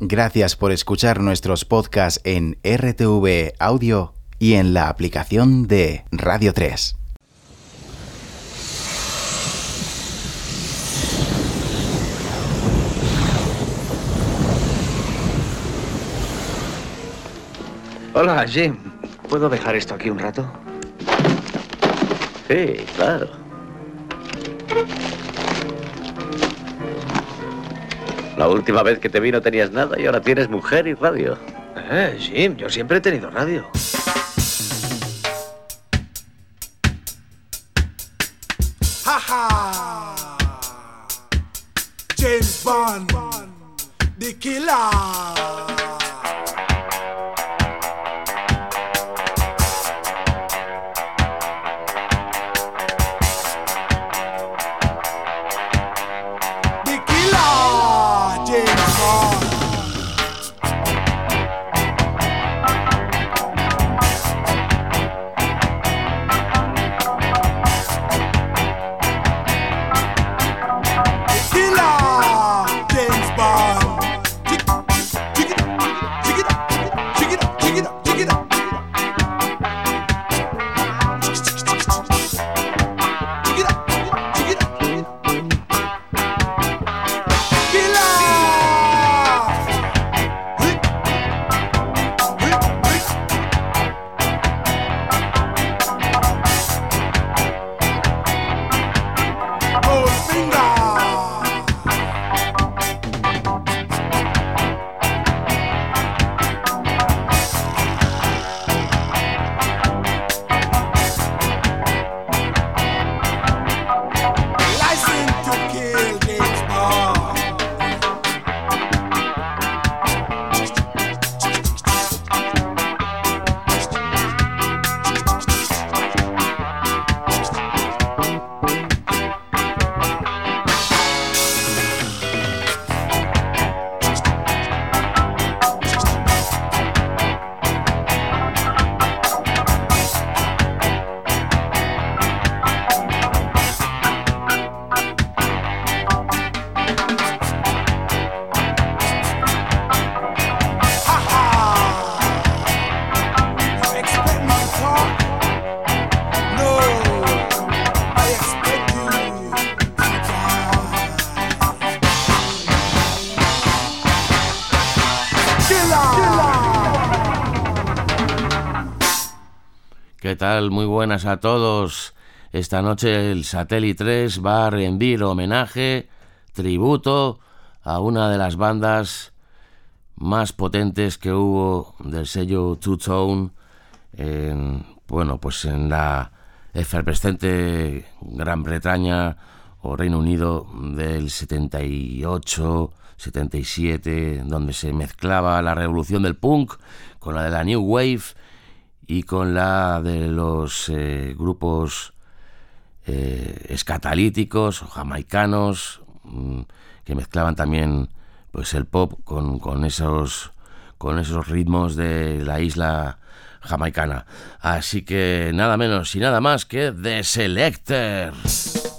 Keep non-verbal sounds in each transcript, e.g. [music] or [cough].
Gracias por escuchar nuestros podcasts en RTV Audio y en la aplicación de Radio 3. Hola, Jim. ¿Puedo dejar esto aquí un rato? Sí, claro. La última vez que te vi no tenías nada y ahora tienes mujer y radio. Eh, Jim, yo siempre he tenido radio. James Bond, the killer. Muy buenas a todos. Esta noche el Satélite 3 va a rendir homenaje, tributo a una de las bandas más potentes que hubo del sello Two Tone en, bueno, pues en la efervescente Gran Bretaña o Reino Unido del 78, 77, donde se mezclaba la revolución del punk con la de la New Wave y con la de los eh, grupos eh, escatalíticos o jamaicanos mm, que mezclaban también pues el pop con, con esos con esos ritmos de la isla jamaicana. Así que nada menos y nada más que The Selectors.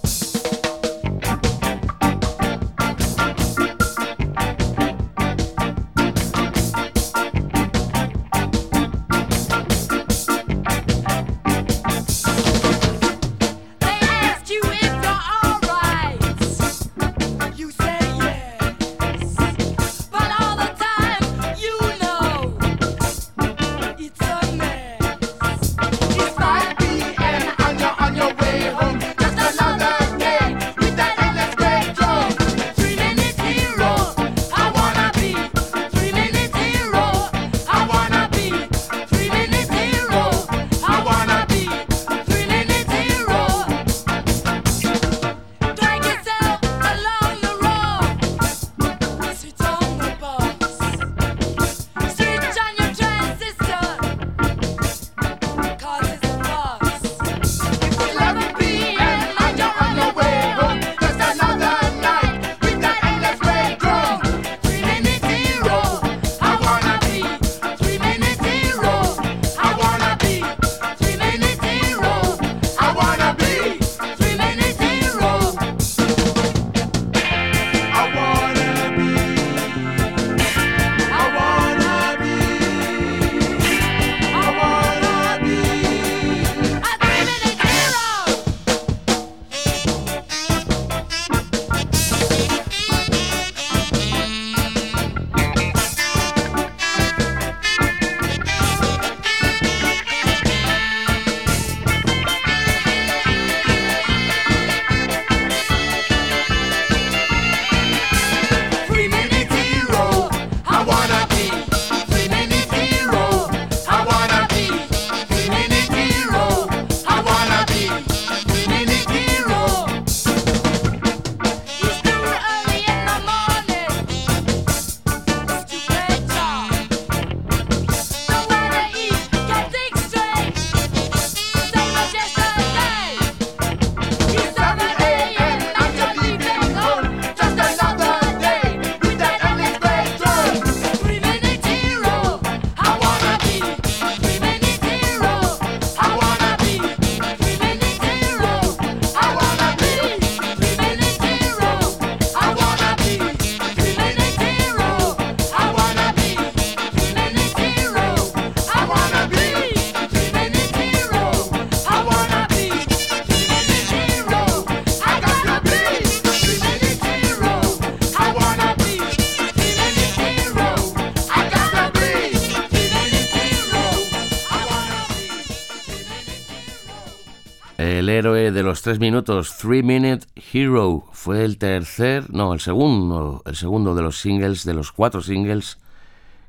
Héroe de los tres minutos, Three Minute Hero, fue el tercer, no, el segundo, el segundo de los singles, de los cuatro singles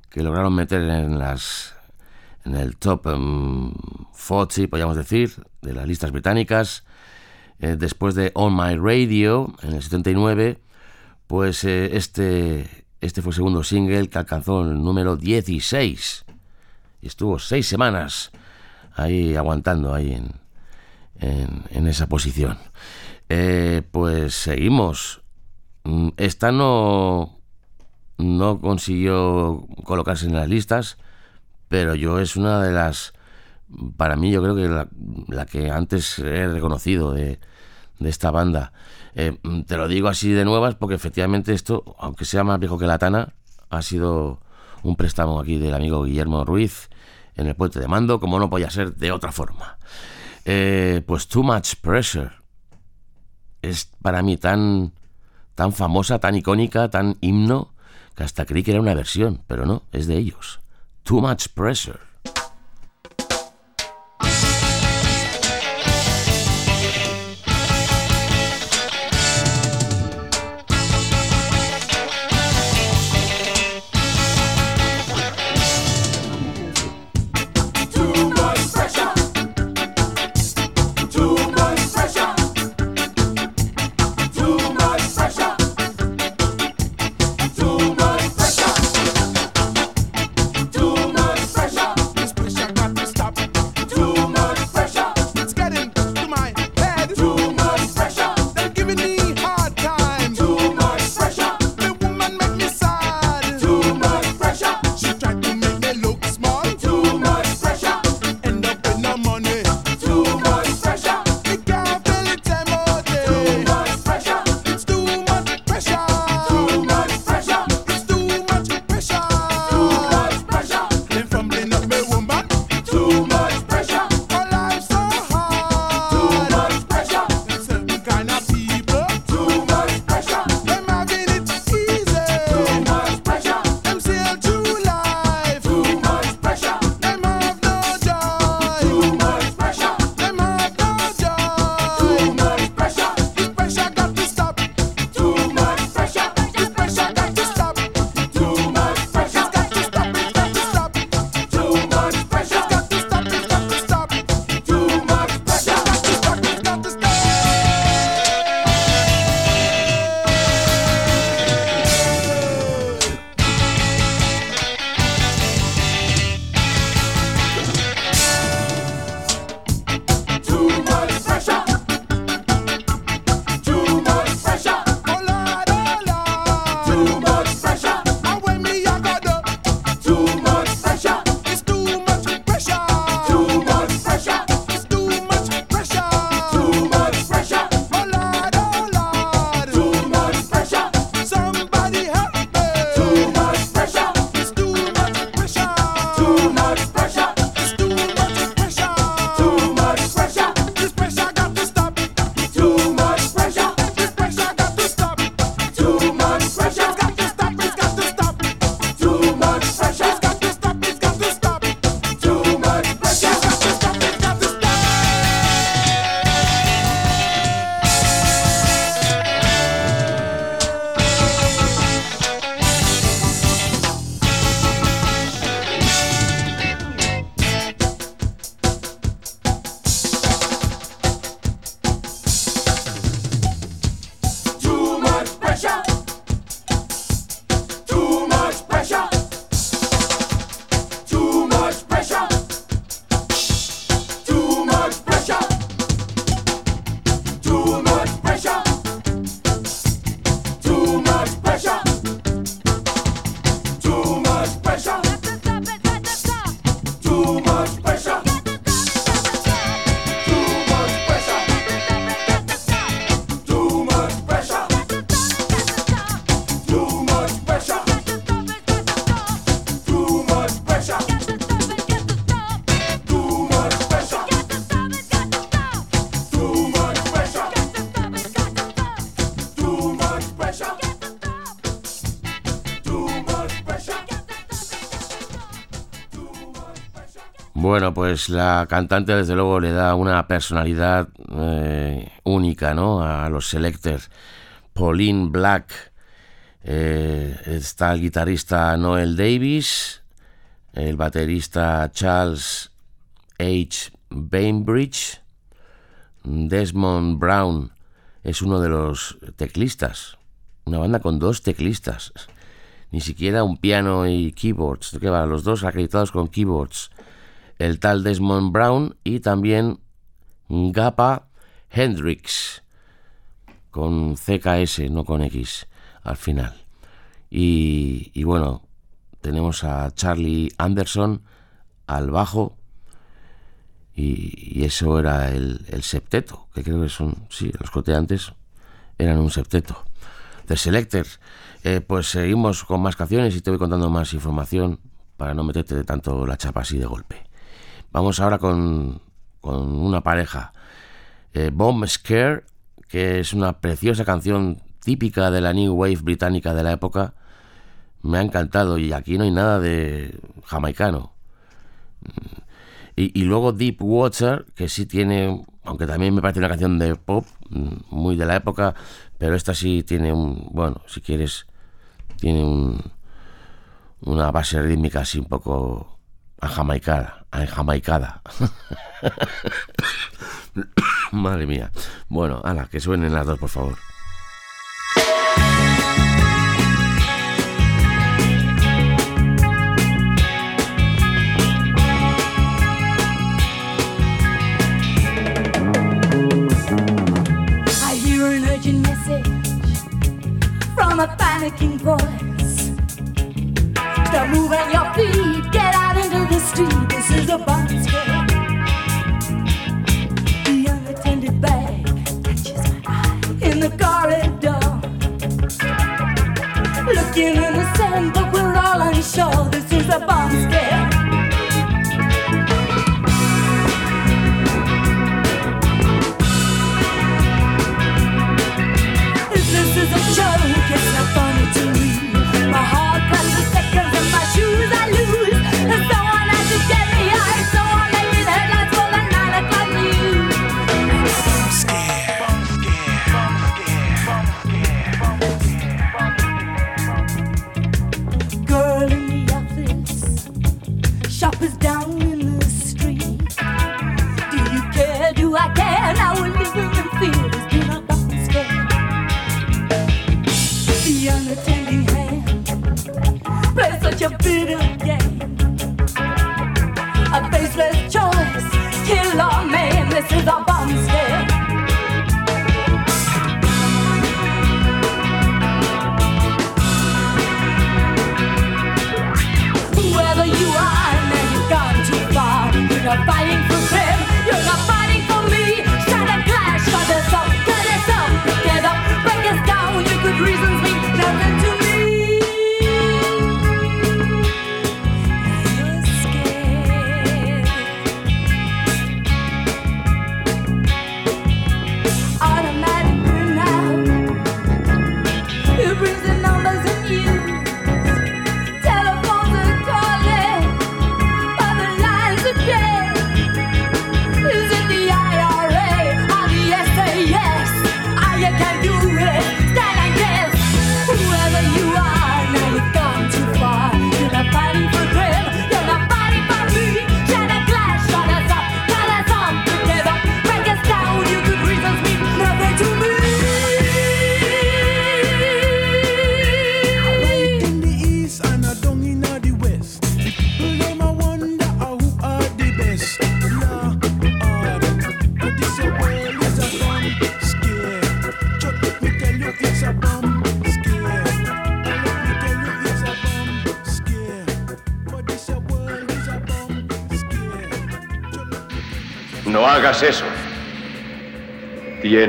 que lograron meter en las en el top um, 40, podríamos decir, de las listas británicas. Eh, después de On My Radio, en el 79, pues eh, este, este fue el segundo single que alcanzó el número 16. Y estuvo seis semanas ahí aguantando ahí en, en, esa posición. Eh, pues seguimos. Mm, Esta no, no consiguió colocarse en las listas, pero yo es una de las, para mí yo creo que la, que antes he reconocido de, de esta banda. Eh, te lo digo así de nuevas porque efectivamente esto, aunque sea más viejo que la Tana, ha sido un préstamo aquí del amigo Guillermo Ruiz en el puente de mando, como no podía ser de otra forma. Eh, pues Too Much Pressure es para mí tan, tan famosa, tan icónica, tan himno, que hasta creí que era una versión, pero no, es de ellos. Too Much Pressure. Bueno, pues la cantante desde luego le da una personalidad eh, única, ¿no? A los Selectors. Pauline Black, eh, está el guitarrista Noel Davis, el baterista Charles H. Bainbridge, Desmond Brown es uno de los teclistas, una banda con dos teclistas, ni siquiera un piano y keyboards. Los dos acreditados con keyboards, el tal Desmond Brown y también Gapa Hendrix, con CKS, no con X, al final. Y, bueno, tenemos a Charlie Anderson al bajo, y, eso era el, el septeto, que creo que son, sí, los coteantes eran un septeto. The Selectors. Eh, pues seguimos con más canciones y te voy contando más información para no meterte de tanto la chapa así de golpe. Vamos ahora con, con una pareja. Eh, Bomb Scare, que es una preciosa canción típica de la New Wave británica de la época. Me ha encantado y aquí no hay nada de jamaicano. Y, luego Deep Water, que sí tiene, aunque también me parece una canción de pop, mm, muy de la época, pero esta sí tiene un, bueno, si quieres, tiene un, una base rítmica así un poco ajamaicada, ajamaicada. [laughs] Madre mía. Bueno, ala, que suenen las dos, por favor.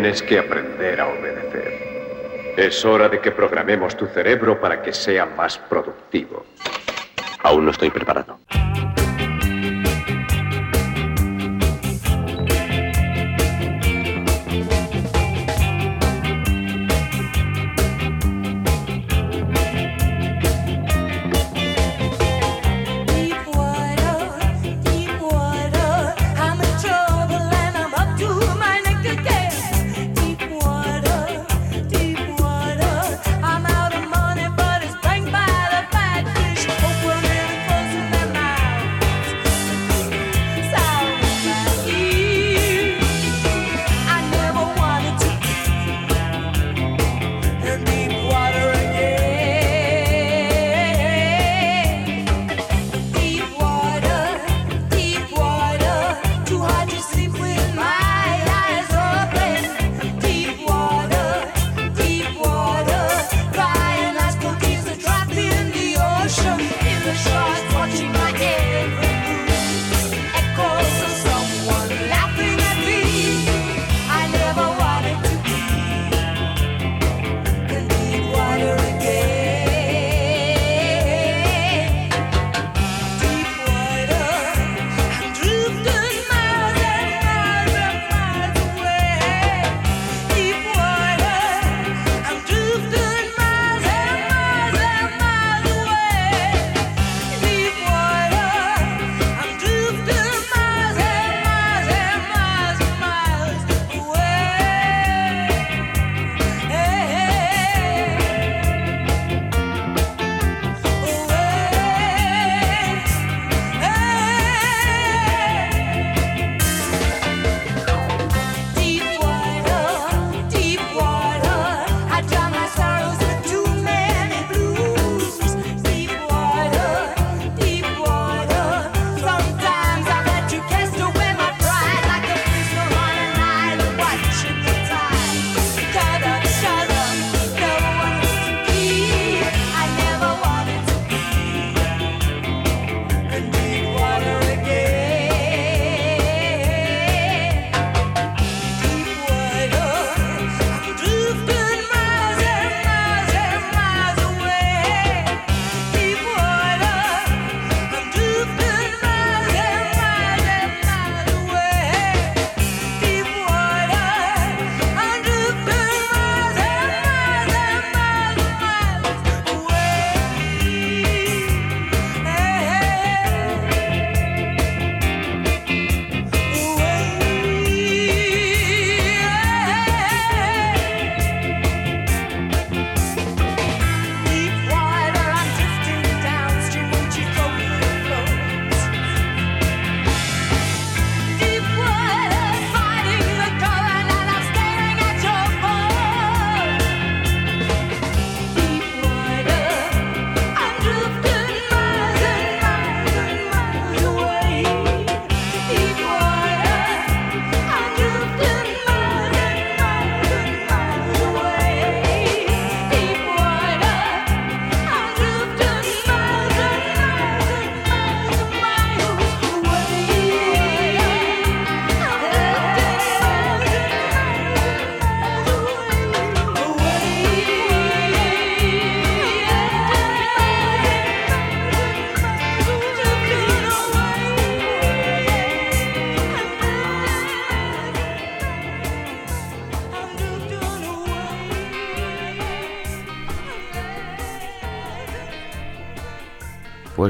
Tienes que aprender a obedecer. Es hora de que programemos tu cerebro para que sea más productivo. Aún no estoy preparado.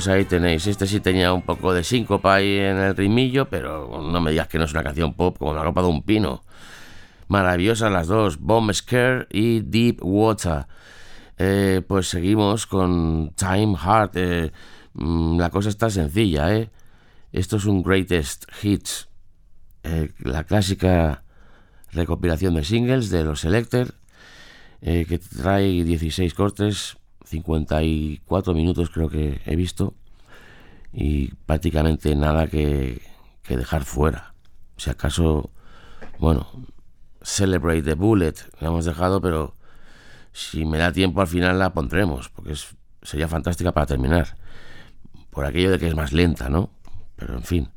Pues ahí tenéis, este sí tenía un poco de síncopa ahí en el ritmillo, pero no me digas que no es una canción pop como la ropa de un pino. Maravillosas las dos, Bomb Scare y Deep Water. Eh, pues seguimos con Time Heart. Eh, mm, la cosa está sencilla, ¿eh? Esto es un Greatest Hits, eh, la clásica recopilación de singles de los Selector, que trae 16 cortes, 54 minutos creo que he visto, y prácticamente nada que, que dejar fuera. Si acaso, bueno, Celebrate the Bullet la hemos dejado, pero si me da tiempo al final la pondremos, porque es- sería fantástica para terminar. Por aquello de que es más lenta, ¿no? Pero en fin.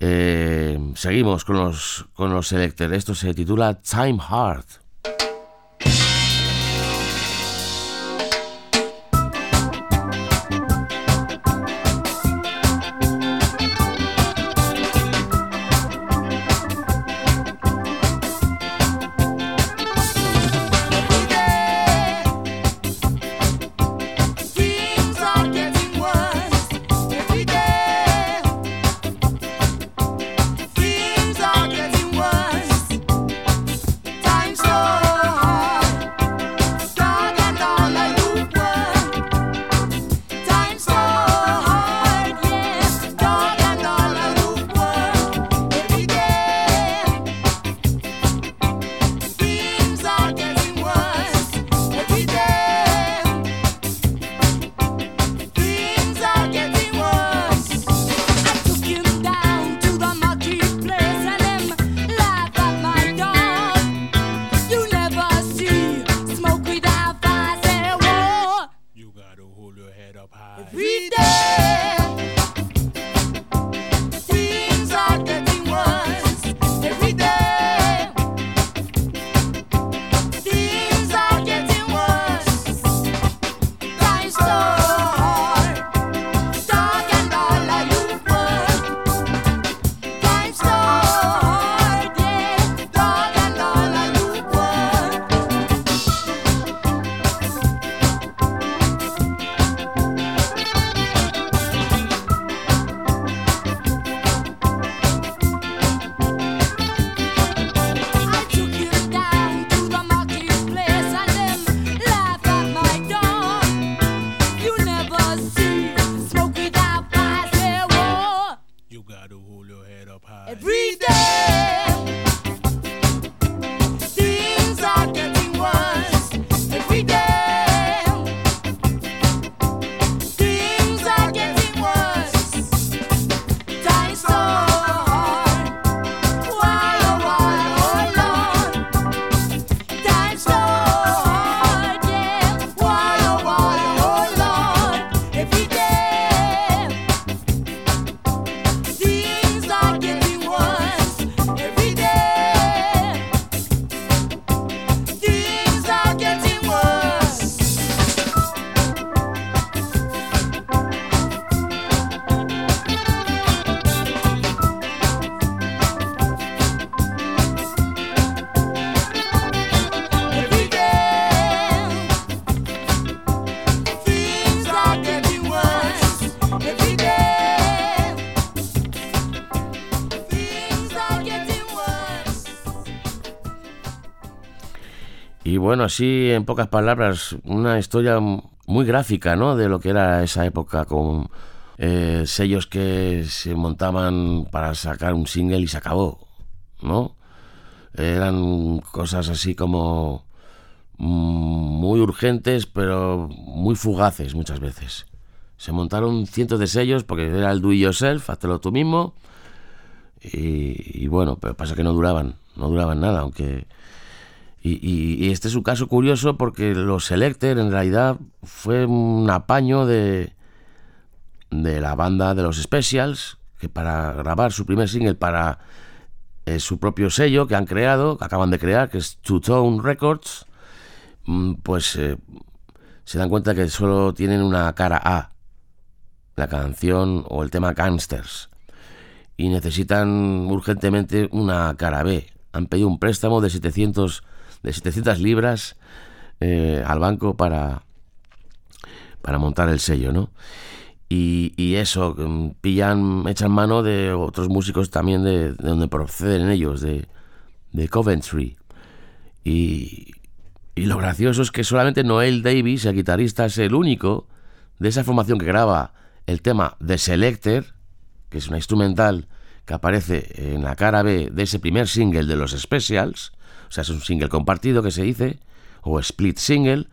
Eh, seguimos con los, con los Selector. Esto se titula Time Heart. Bueno, así en pocas palabras, una historia muy gráfica, ¿no? De lo que era esa época con eh, sellos que se montaban para sacar un single y se acabó, ¿no? Eran cosas así como mm, muy urgentes, pero muy fugaces muchas veces. Se montaron cientos de sellos porque era el do it yourself, hazlo tú mismo. Y, y bueno, pero pasa que no duraban, no duraban nada, aunque y, este es un caso curioso porque los Selector en realidad fue un apaño de, de la banda de los Specials, que para grabar su primer single para eh, su propio sello que han creado, que acaban de crear, que es Two Tone Records, mm, pues eh, se dan cuenta que solo tienen una cara A, la canción o el tema Gangsters, y necesitan urgentemente una cara B. Han pedido un préstamo de 700, de 700 libras eh, al banco para, para montar el sello, ¿no? y, y eso, mm, pillan, echan mano de otros músicos también de, de donde proceden ellos, de, de Coventry. Y, y lo gracioso es que solamente Noel Davis, el guitarrista, es el único de esa formación que graba el tema The Selector, que es una instrumental que aparece en la cara B de ese primer single de los Specials, o sea, es un single compartido que se dice, o split single.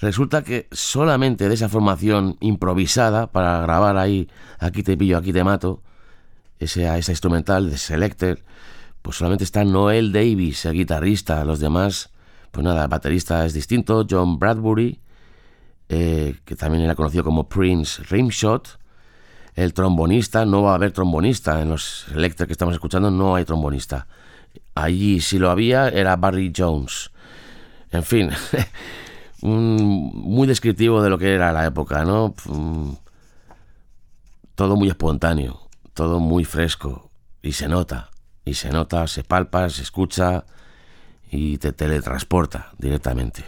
Resulta que solamente de esa formación improvisada para grabar ahí, aquí te pillo, aquí te mato, esa, esa instrumental de Selector, pues solamente está Noel Davis, el guitarrista, los demás, pues nada, el baterista es distinto, John Bradbury, eh, que también era conocido como Prince Rimshot, el trombonista, no va a haber trombonista en los Selector que estamos escuchando, no hay trombonista. Allí si lo había era Barry Jones. En fin, [laughs] muy descriptivo de lo que era la época, ¿no? Mm, Todo muy espontáneo, todo muy fresco y se nota, y se nota, se palpa, se escucha y te teletransporta directamente.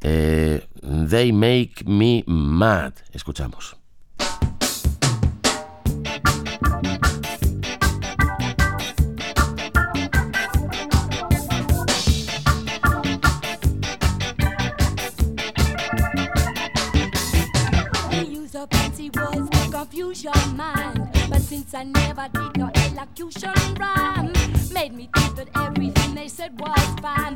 Eh, They Make Me Mad, escuchamos. Since I never did no elocution rhyme, made me think that everything they said was fine.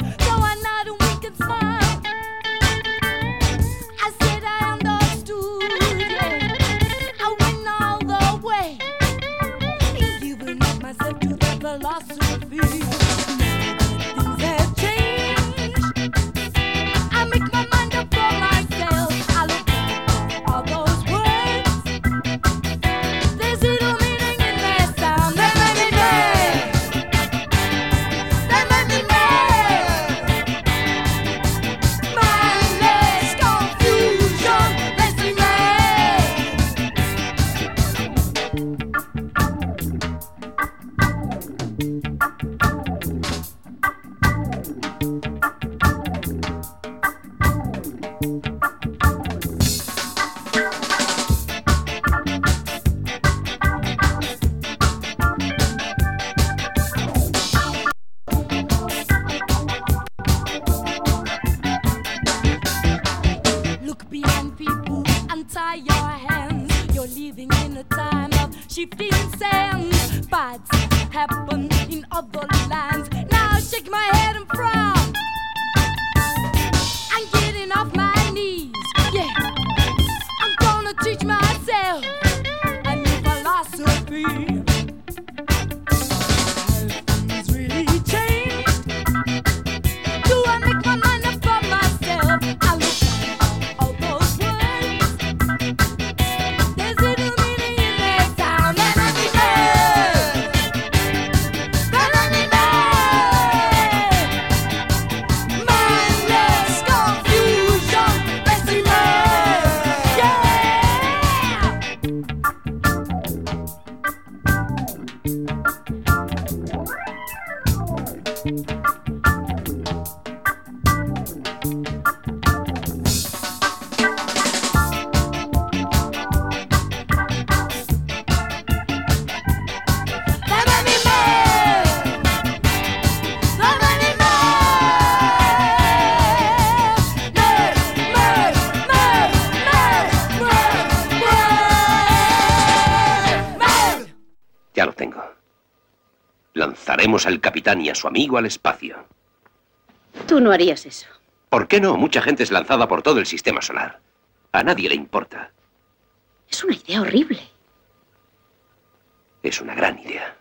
Living in a time of shifting sands. Fights capitán y a su amigo al espacio. Tú no harías eso. ¿Por qué no? Mucha gente es lanzada por todo el sistema solar. A nadie le importa. Es una idea horrible. Es una gran idea.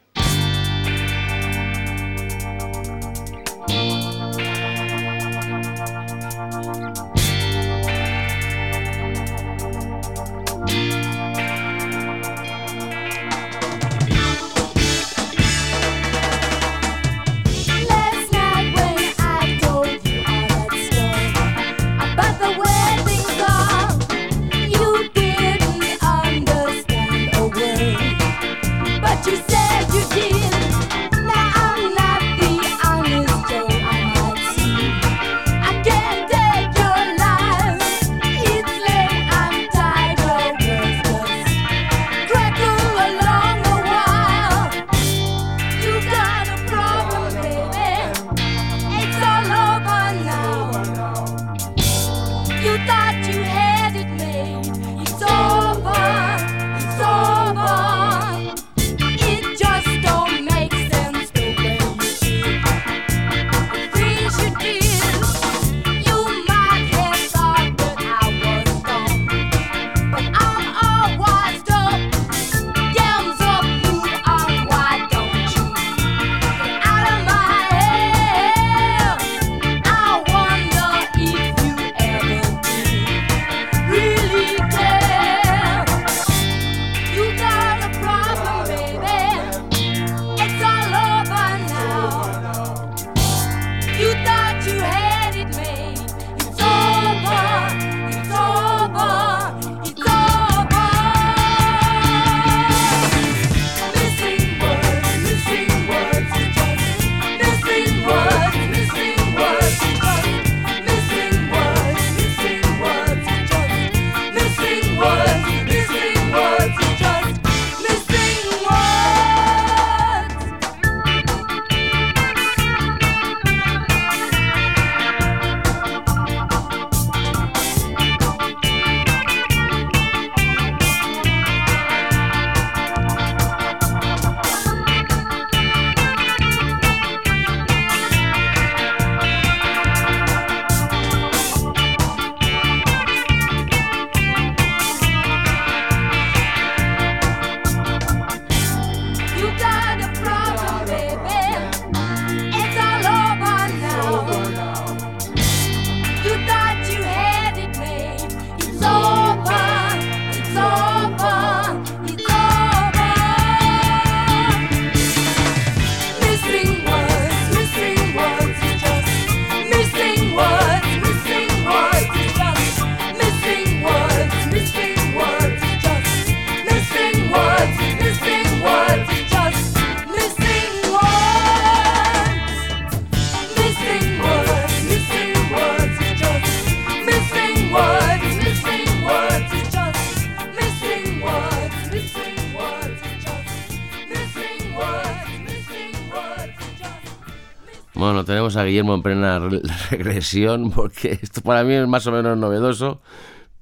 Guillermo en plena re- [laughs] regresión porque esto para mí es más o menos novedoso,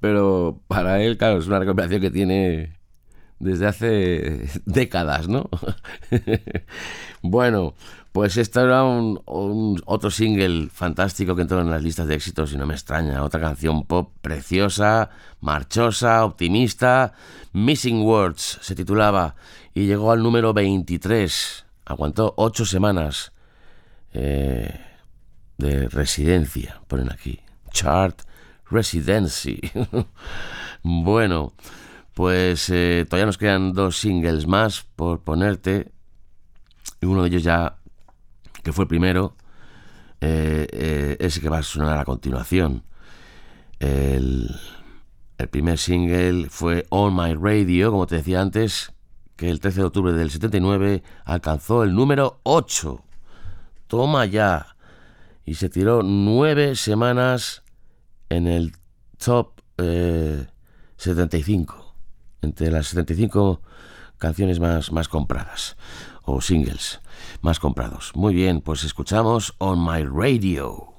pero para él, claro, es una recopilación que tiene desde hace [laughs] décadas, ¿no? [laughs] bueno, pues esto era un, un- otro single fantástico que entró en las listas de éxitos y no me extraña. Otra canción pop preciosa, marchosa, optimista. Missing Words se titulaba y llegó al número 23. Aguantó ocho semanas eh, de residencia, ponen aquí. Chart Residency. [laughs] bueno, pues eh, todavía nos quedan dos singles más por ponerte. Y uno de ellos ya, que fue el primero, eh, eh, ese que va a sonar a continuación. El, el primer single fue On My Radio, como te decía antes, que el 13 de octubre del 79 alcanzó el número 8. Toma ya. Y se tiró nueve semanas en el top eh, 75. Entre las 75 canciones más, más compradas. O singles más comprados. Muy bien, pues escuchamos On My Radio.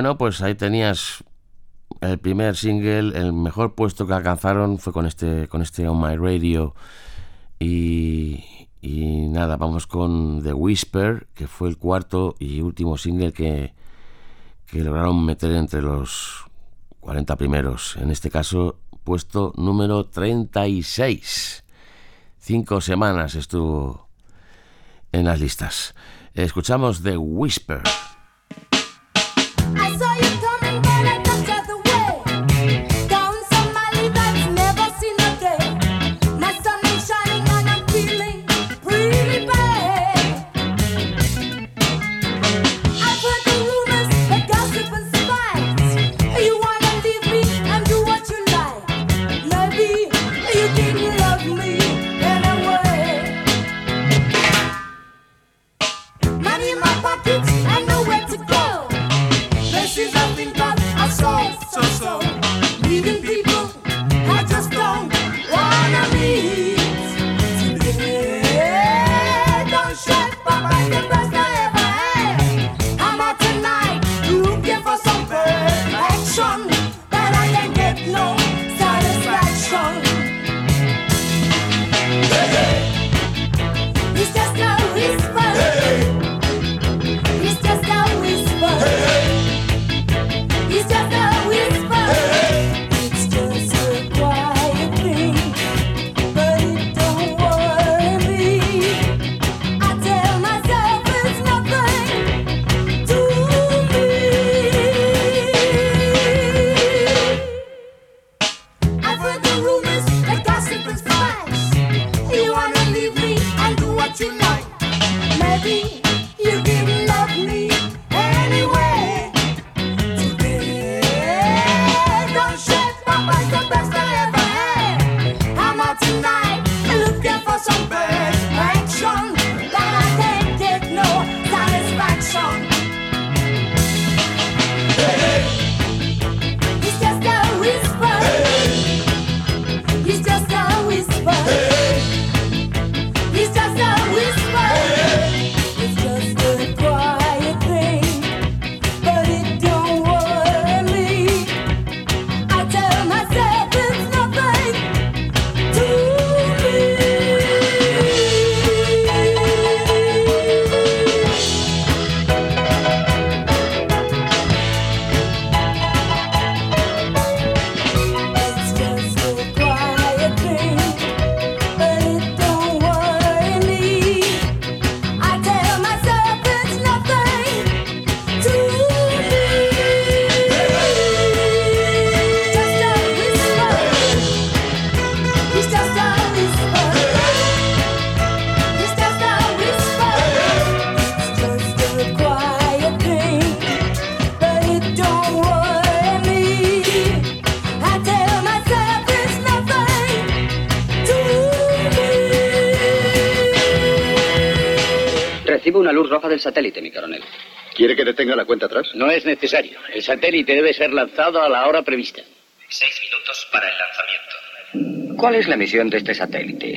Bueno, pues ahí tenías el primer single, el mejor puesto que alcanzaron fue con este, con este On My Radio. Y, nada, vamos con The Whisper, que fue el cuarto y último single que, que lograron meter entre los 40 primeros. En este caso, puesto número 36. Cinco semanas estuvo en las listas. Escuchamos The Whisper. No es necesario. El satélite debe ser lanzado a la hora prevista. Seis minutos para el lanzamiento. ¿Cuál es la misión de este satélite?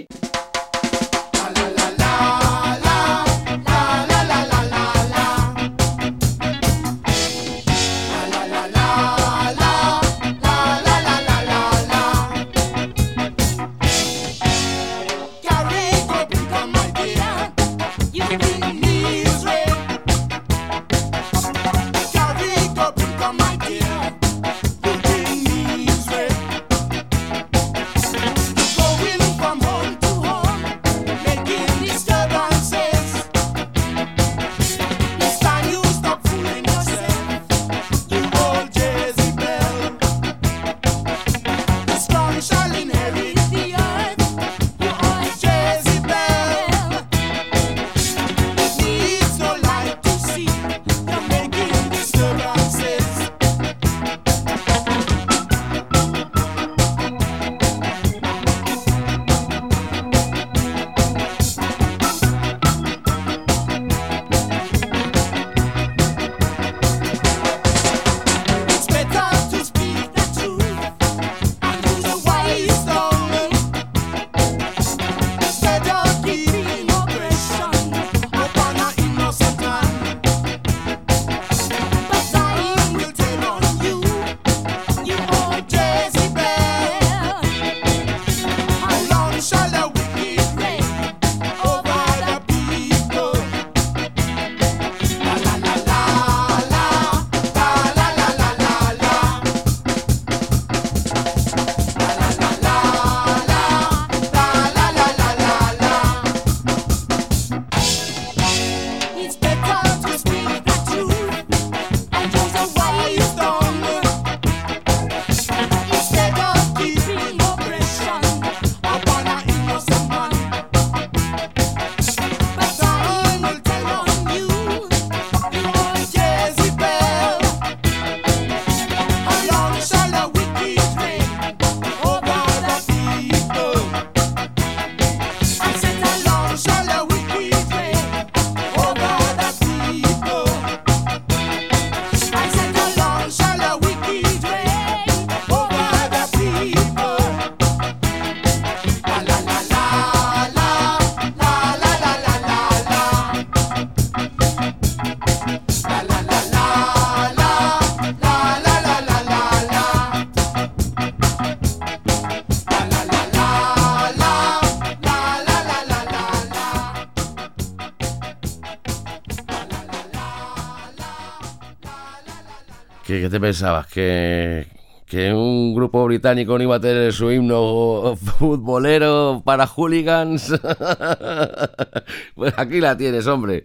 Te pensabas? ¿Que, ¿Que un grupo británico no iba a tener su himno [laughs] futbolero para hooligans? [laughs] pues aquí la tienes, hombre.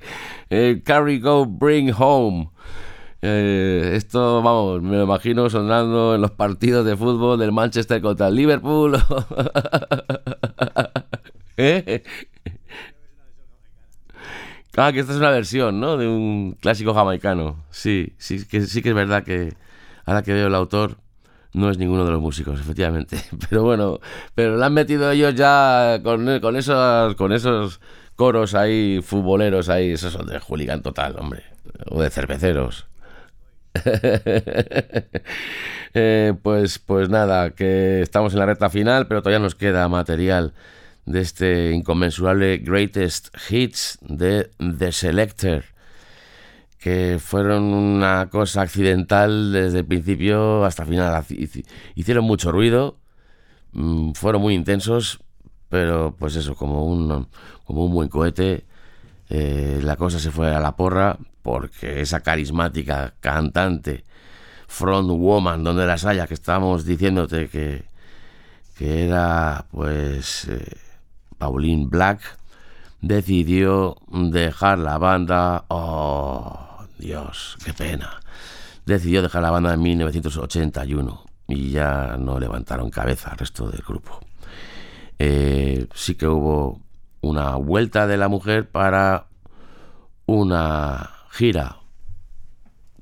El Carry Go Bring Home. Eh, esto, vamos, me lo imagino sonando en los partidos de fútbol del Manchester contra el Liverpool. [laughs] ¿Eh? Ah, que esta es una versión, ¿no? De un clásico jamaicano. Sí, sí que, sí que es verdad que ahora que veo el autor no es ninguno de los músicos, efectivamente. [laughs] Pero bueno, pero le han metido ellos ya con, con esos con esos coros ahí futboleros ahí, esos son de hooligan total, hombre, o de cerveceros. [laughs] Eh, pues, pues nada, que estamos en la recta final, pero todavía nos queda material de este inconmensurable Greatest Hits de The Selector, que fueron una cosa accidental desde el principio hasta el final. Hicieron mucho ruido, mm, fueron muy intensos, pero pues eso, como un, como un buen cohete, eh, la cosa se fue a la porra porque esa carismática cantante, front woman, donde las haya, que estábamos diciéndote que, que era pues eh, Pauline Black, decidió dejar la banda. Oh, Dios, qué pena. Decidió dejar la banda en 1981 y ya no levantaron cabeza al resto del grupo. Eh, sí que hubo una vuelta de la mujer para una gira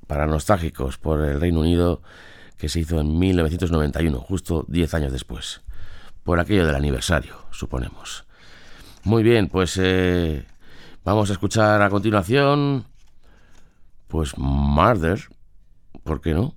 para nostálgicos por el Reino Unido que se hizo en 1991, justo 10 años después, por aquello del aniversario, suponemos. Muy bien, pues eh, Vamos a escuchar a continuación, pues Murder, ¿por qué no?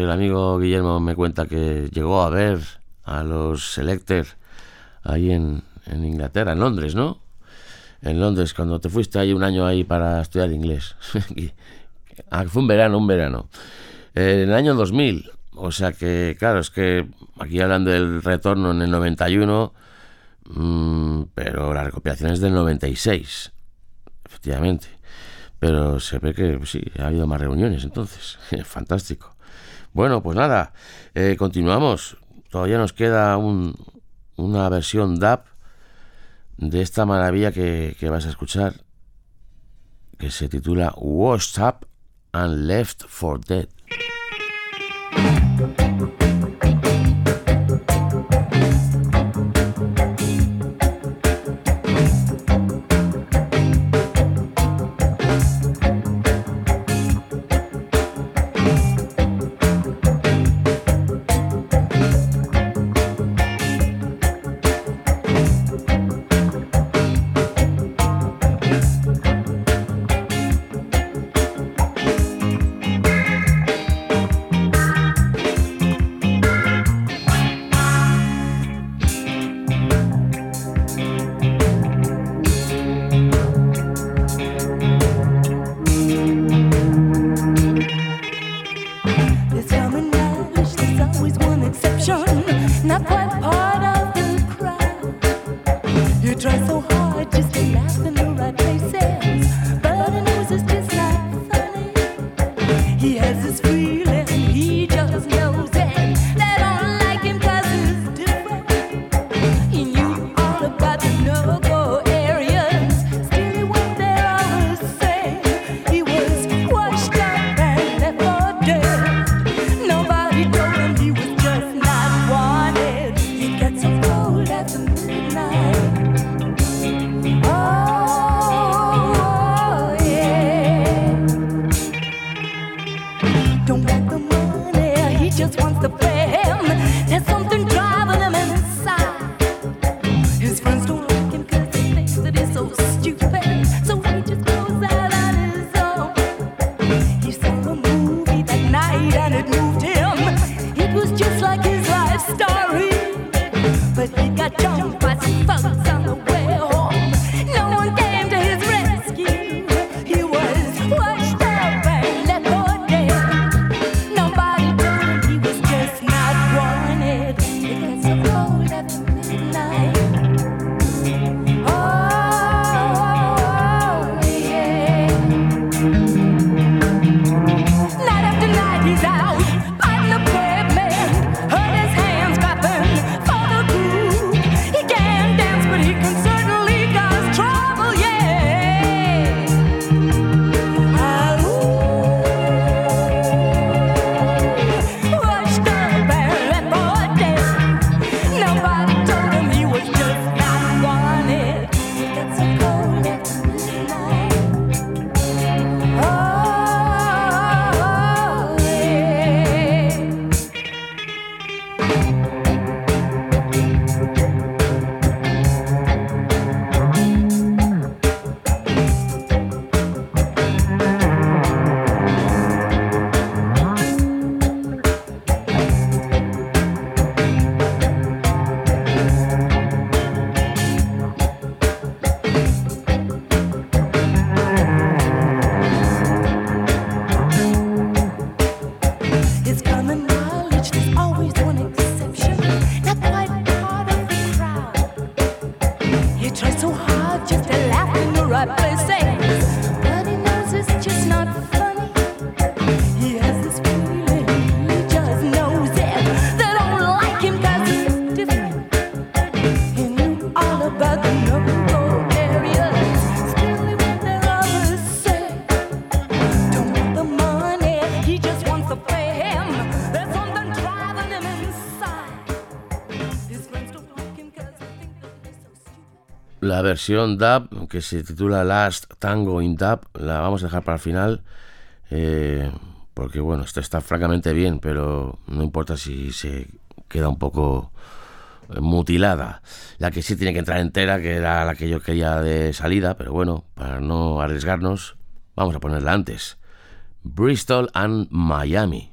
El amigo Guillermo me cuenta que llegó a ver a los Selecter ahí en, en Inglaterra, en Londres, ¿no? En Londres, cuando te fuiste ahí un año ahí para estudiar inglés. [laughs] Ah, Fue un verano, un verano. En el año 2000, o sea que, claro, es que aquí hablan del retorno en el 91, mm, pero la recopilación es del 96, efectivamente. Pero se ve que sí, ha habido más reuniones entonces. [laughs] Fantástico. Bueno, pues nada, eh, continuamos. Todavía nos queda un- una versión DAP de esta maravilla que, que vas a escuchar, que se titula Washed Up and Left for Dead. La versión dub, que se titula Last Tango in Dub, la vamos a dejar para el final. eh, porque bueno, esto está francamente bien, pero no importa si se queda un poco eh, mutilada. La que sí tiene que entrar entera, que era la que yo quería de salida, pero bueno, para no arriesgarnos, vamos a ponerla antes. Bristol and Miami.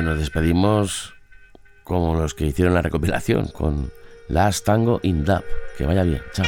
Bueno, despedimos como los que hicieron la recopilación con Last Tango in Dub. Que vaya bien. Chao.